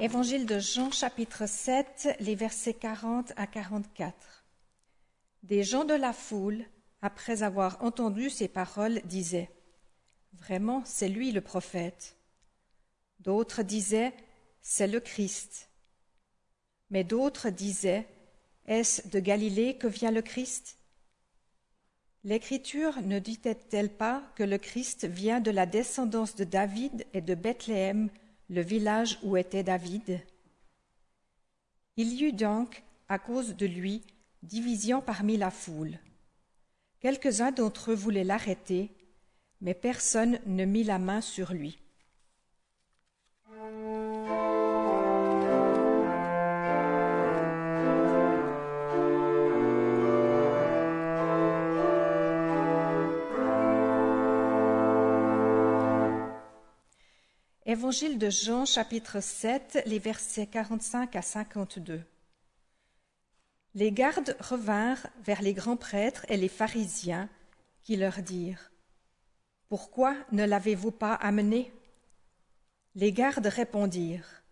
Évangile de Jean chapitre 7, les versets 40 à 44. Des gens de la foule, après avoir entendu ces paroles, disaient Vraiment, c'est lui le prophète. D'autres disaient C'est le Christ. Mais d'autres disaient Est-ce de Galilée que vient le Christ? L'Écriture ne dit-elle pas que le Christ vient de la descendance de David et de Bethléem, le village où était David Il y eut donc, à cause de lui, division parmi la foule. Quelques-uns d'entre eux voulaient l'arrêter, mais personne ne mit la main sur lui. Évangile de Jean chapitre 7, les versets 45 à 52. Les gardes revinrent vers les grands prêtres et les pharisiens qui leur dirent Pourquoi ne l'avez-vous pas amené? Les gardes répondirent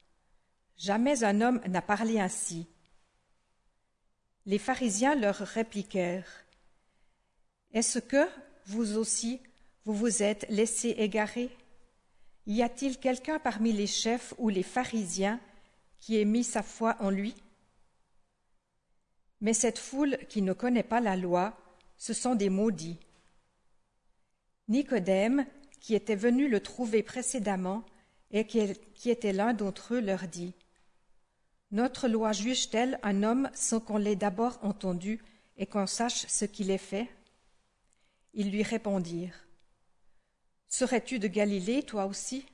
Jamais un homme n'a parlé ainsi. Les pharisiens leur répliquèrent Est-ce que, vous aussi, vous vous êtes laissés égarer? Y a-t-il quelqu'un parmi les chefs ou les pharisiens qui ait mis sa foi en lui? Mais cette foule qui ne connaît pas la loi, ce sont des maudits. Nicodème, qui était venu le trouver précédemment et qui était l'un d'entre eux, leur dit Notre loi juge-t-elle un homme sans qu'on l'ait d'abord entendu et qu'on sache ce qu'il est fait? Ils lui répondirent Serais-tu de Galilée, toi aussi?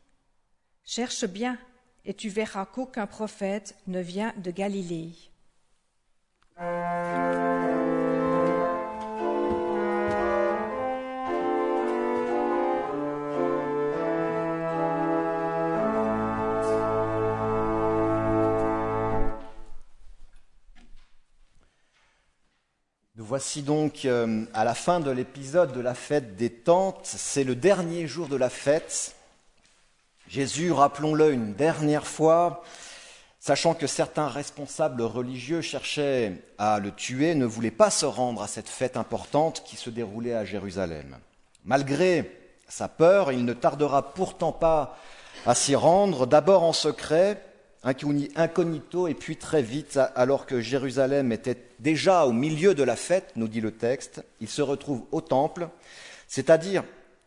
Cherche bien, et tu verras qu'aucun prophète ne vient de Galilée. Voici donc euh, à la fin de l'épisode de la fête des tentes. C'est le dernier jour de la fête. Jésus, rappelons-le une dernière fois, sachant que certains responsables religieux cherchaient à le tuer, ne voulaient pas se rendre à cette fête importante qui se déroulait à Jérusalem. Malgré sa peur, il ne tardera pourtant pas à s'y rendre, d'abord en secret, incognito, et puis très vite, alors que Jérusalem était déjà au milieu de la fête, nous dit le texte, il se retrouve au temple, c'est-à-dire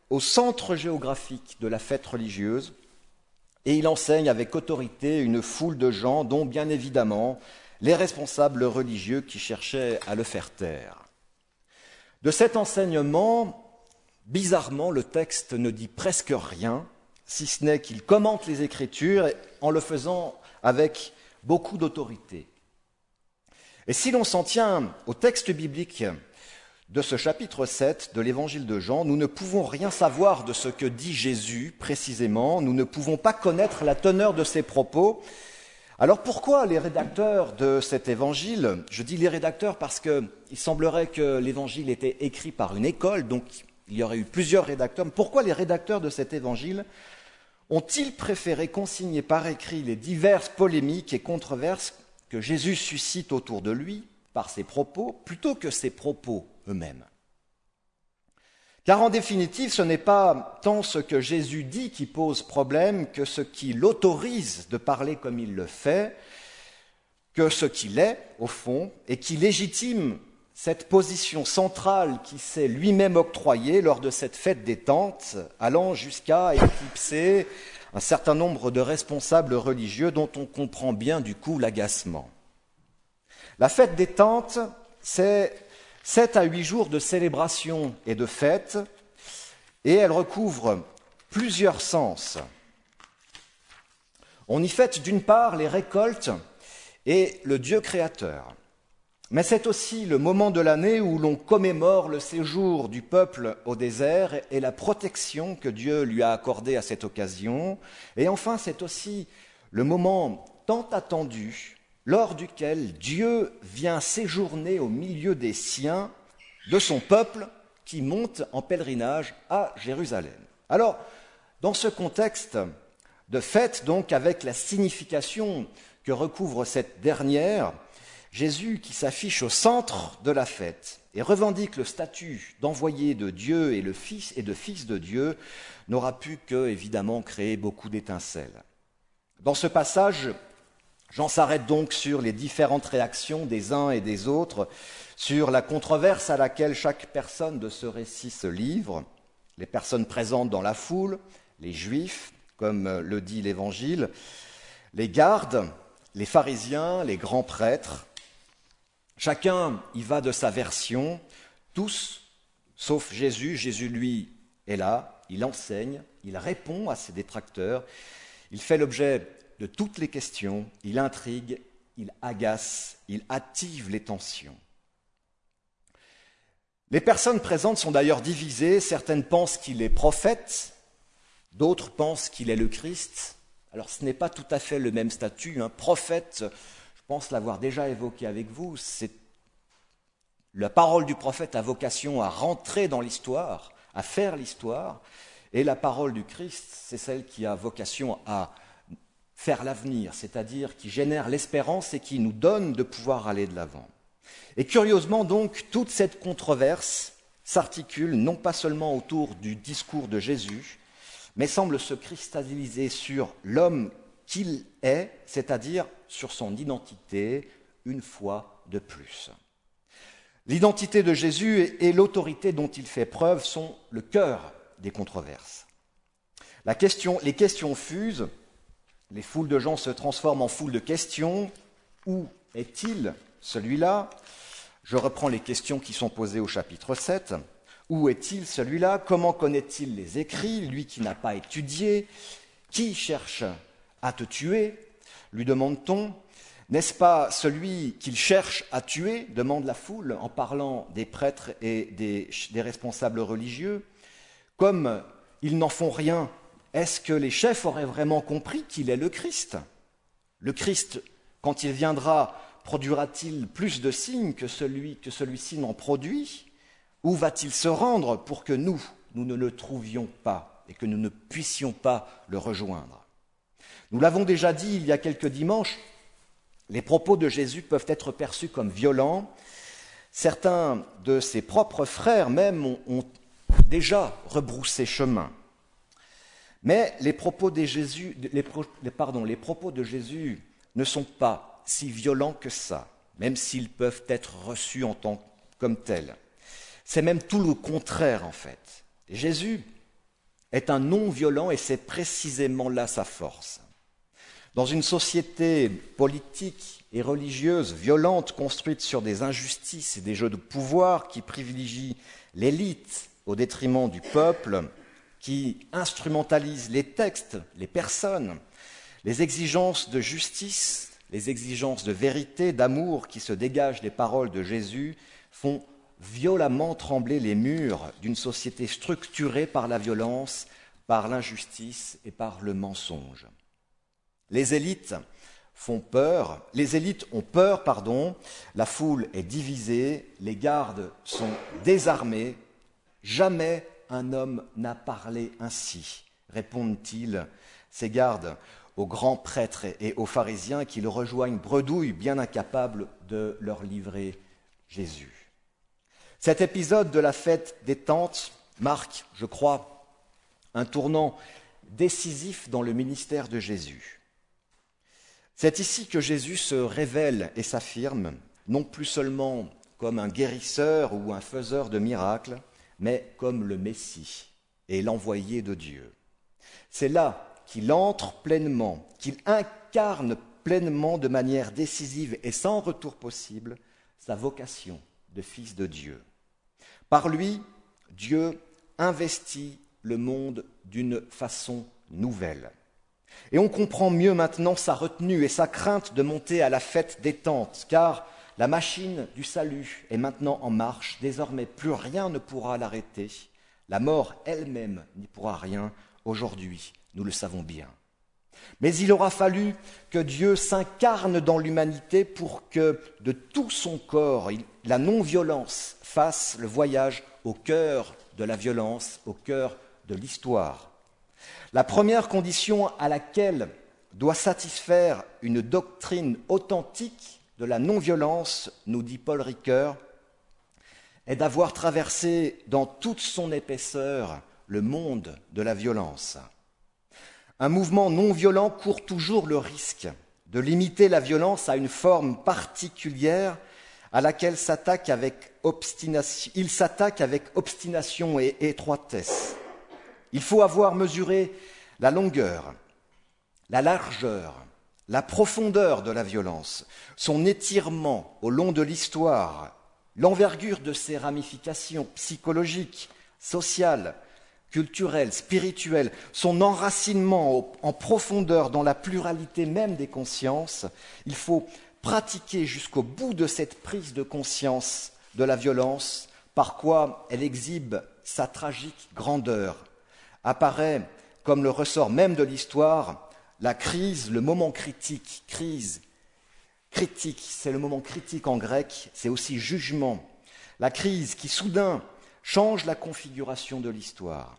au centre géographique de la fête religieuse, et il enseigne avec autorité une foule de gens, dont bien évidemment les responsables religieux qui cherchaient à le faire taire. De cet enseignement, bizarrement, le texte ne dit presque rien, si ce n'est qu'il commente les Écritures en le faisant avec beaucoup d'autorité. Et si l'on s'en tient au texte biblique de ce chapitre 7 de l'évangile de Jean, nous ne pouvons rien savoir de ce que dit Jésus précisément, nous ne pouvons pas connaître la teneur de ses propos. Alors pourquoi les rédacteurs de cet évangile, je dis les rédacteurs parce qu'il semblerait que l'évangile était écrit par une école, donc il y aurait eu plusieurs rédacteurs, pourquoi les rédacteurs de cet évangile ont-ils préféré consigner par écrit les diverses polémiques et controverses que Jésus suscite autour de lui par ses propos, plutôt que ses propos eux-mêmes. Car en définitive, ce n'est pas tant ce que Jésus dit qui pose problème que ce qui l'autorise de parler comme il le fait, que ce qu'il est, au fond, et qui légitime cette position centrale qui s'est lui-même octroyée lors de cette fête des tentes, allant jusqu'à éclipser un certain nombre de responsables religieux dont on comprend bien du coup l'agacement. La fête des tentes, c'est sept à huit jours de célébration et de fête, et elle recouvre plusieurs sens. On y fête d'une part les récoltes et le Dieu créateur. Mais c'est aussi le moment de l'année où l'on commémore le séjour du peuple au désert et la protection que Dieu lui a accordée à cette occasion. Et enfin, c'est aussi le moment tant attendu lors duquel Dieu vient séjourner au milieu des siens, de son peuple qui monte en pèlerinage à Jérusalem. Alors, dans ce contexte de fête, donc avec la signification que recouvre cette dernière, Jésus qui s'affiche au centre de la fête et revendique le statut d'envoyé de Dieu et, de fils de Dieu, n'aura pu que, évidemment, créer beaucoup d'étincelles. Dans ce passage, Jean s'arrête donc sur les différentes réactions des uns et des autres, sur la controverse à laquelle chaque personne de ce récit se livre, les personnes présentes dans la foule, les juifs, comme le dit l'Évangile, les gardes, les pharisiens, les grands prêtres, Chacun y va de sa version, tous, sauf Jésus. Jésus, lui, est là, il enseigne, il répond à ses détracteurs, il fait l'objet de toutes les questions, il intrigue, il agace, il attive les tensions. Les personnes présentes sont d'ailleurs divisées, certaines pensent qu'il est prophète, d'autres pensent qu'il est le Christ. Alors ce n'est pas tout à fait le même statut. Un prophète, pense l'avoir déjà évoqué avec vous, c'est la parole du prophète a vocation à rentrer dans l'histoire, à faire l'histoire, et la parole du Christ, c'est celle qui a vocation à faire l'avenir, c'est-à-dire qui génère l'espérance et qui nous donne de pouvoir aller de l'avant. Et curieusement donc, toute cette controverse s'articule non pas seulement autour du discours de Jésus, mais semble se cristalliser sur l'homme qu'il est, c'est-à-dire sur son identité, une fois de plus. L'identité de Jésus et l'autorité dont il fait preuve sont le cœur des controverses. les questions fusent, les foules de gens se transforment en foules de questions. Où est-il celui-là? Je reprends les questions qui sont posées au chapitre 7. Où est-il celui-là? Comment connaît-il les écrits, lui qui n'a pas étudié Qui cherche à te tuer? Lui demande-t-on. N'est-ce pas celui qu'il cherche à tuer demande la foule en parlant des prêtres et des, responsables religieux. Comme ils n'en font rien, est-ce que les chefs auraient vraiment compris qu'il est le Christ? Le Christ, quand il viendra, produira-t-il plus de signes que celui que celui-ci n'en produit? Où va-t-il se rendre pour que nous, nous ne le trouvions pas et que nous ne puissions pas le rejoindre? Nous l'avons déjà dit il y a quelques dimanches, les propos de Jésus peuvent être perçus comme violents. Certains de ses propres frères même ont, déjà rebroussé chemin. Mais les propos, de Jésus, ne sont pas si violents que ça, même s'ils peuvent être reçus en tant comme tels. C'est même tout le contraire en fait. Jésus est un non-violent et c'est précisément là sa force. Dans une société politique et religieuse violente, construite sur des injustices et des jeux de pouvoir qui privilégient l'élite au détriment du peuple, qui instrumentalise les textes, les personnes, les exigences de justice, les exigences de vérité, d'amour qui se dégagent des paroles de Jésus font violemment trembler les murs d'une société structurée par la violence, par l'injustice et par le mensonge. Les élites font peur, les élites ont peur, pardon, la foule est divisée, les gardes sont désarmés. Jamais un homme n'a parlé ainsi, répondent-ils, ces gardes, aux grands prêtres et aux pharisiens qui le rejoignent bredouille, bien incapables de leur livrer Jésus. Cet épisode de la fête des tentes marque, je crois, un tournant décisif dans le ministère de Jésus. C'est ici que Jésus se révèle et s'affirme, non plus seulement comme un guérisseur ou un faiseur de miracles, mais comme le Messie et l'envoyé de Dieu. C'est là qu'il entre pleinement, qu'il incarne pleinement de manière décisive et sans retour possible sa vocation de fils de Dieu. Par lui, Dieu investit le monde d'une façon nouvelle. Et on comprend mieux maintenant sa retenue et sa crainte de monter à la fête des tentes, car la machine du salut est maintenant en marche, désormais plus rien ne pourra l'arrêter, la mort elle-même n'y pourra rien, aujourd'hui, nous le savons bien. Mais il aura fallu que Dieu s'incarne dans l'humanité pour que de tout son corps, la non-violence fasse le voyage au cœur de la violence, au cœur de l'histoire. La première condition à laquelle doit satisfaire une doctrine authentique de la non-violence, nous dit Paul Ricoeur, est d'avoir traversé dans toute son épaisseur le monde de la violence. Un mouvement non violent court toujours le risque de limiter la violence à une forme particulière à laquelle il s'attaque avec obstination et étroitesse. Il faut avoir mesuré la longueur, la largeur, la profondeur de la violence, son étirement au long de l'histoire, l'envergure de ses ramifications psychologiques, sociales, culturelles, spirituelles, son enracinement en profondeur dans la pluralité même des consciences, il faut pratiquer jusqu'au bout de cette prise de conscience de la violence, par quoi elle exhibe sa tragique grandeur, apparaît comme le ressort même de l'histoire, la crise, le moment critique, crise, critique, c'est le moment critique en grec, c'est aussi jugement, la crise qui soudain change la configuration de l'histoire.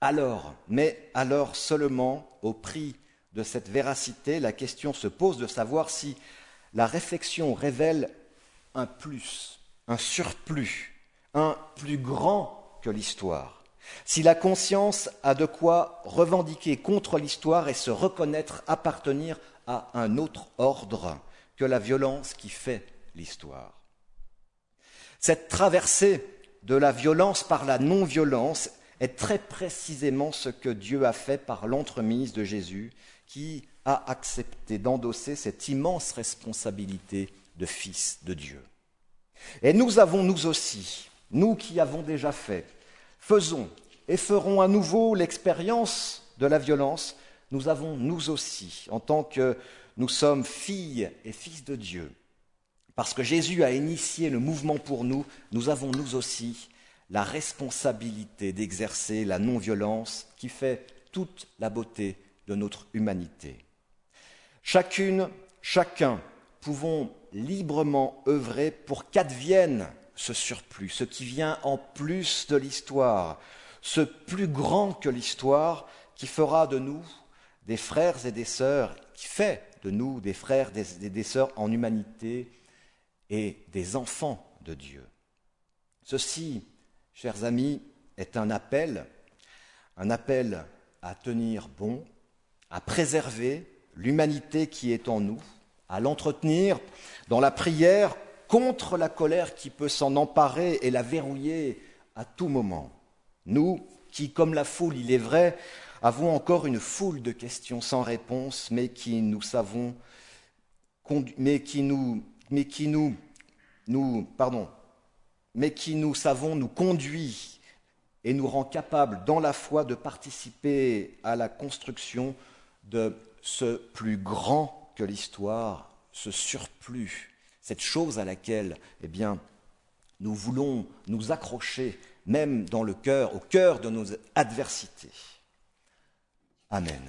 Alors, mais alors seulement, au prix de cette véracité, la question se pose de savoir si la réflexion révèle un plus, un surplus, un plus grand que l'histoire. Si la conscience a de quoi revendiquer contre l'histoire et se reconnaître appartenir à un autre ordre que la violence qui fait l'histoire. Cette traversée de la violence par la non-violence est très précisément ce que Dieu a fait par l'entremise de Jésus, qui a accepté d'endosser cette immense responsabilité de fils de Dieu. Et nous avons, nous aussi, nous qui avons déjà fait, faisons et ferons à nouveau l'expérience de la violence, nous avons, nous aussi, en tant que nous sommes filles et fils de Dieu, parce que Jésus a initié le mouvement pour nous, nous avons, nous aussi, la responsabilité d'exercer la non-violence qui fait toute la beauté de notre humanité. Chacune, chacun, pouvons librement œuvrer pour qu'advienne ce surplus, ce qui vient en plus de l'histoire, ce plus grand que l'histoire qui fera de nous des frères et des sœurs, qui fait de nous des frères et des, sœurs en humanité et des enfants de Dieu. Ceci, chers amis, est un appel, un appel à tenir bon, à préserver l'humanité qui est en nous, à l'entretenir dans la prière contre la colère qui peut s'en emparer et la verrouiller à tout moment. Nous qui, comme la foule, il est vrai, avons encore une foule de questions sans réponse, mais qui nous savons, mais nous, mais qui nous, nous, pardon, mais qui nous savons nous conduit et nous rend capables dans la foi de participer à la construction de ce plus grand que l'histoire, ce surplus, cette chose à laquelle, eh nous voulons nous accrocher, même dans le cœur, au cœur de nos adversités. Amen.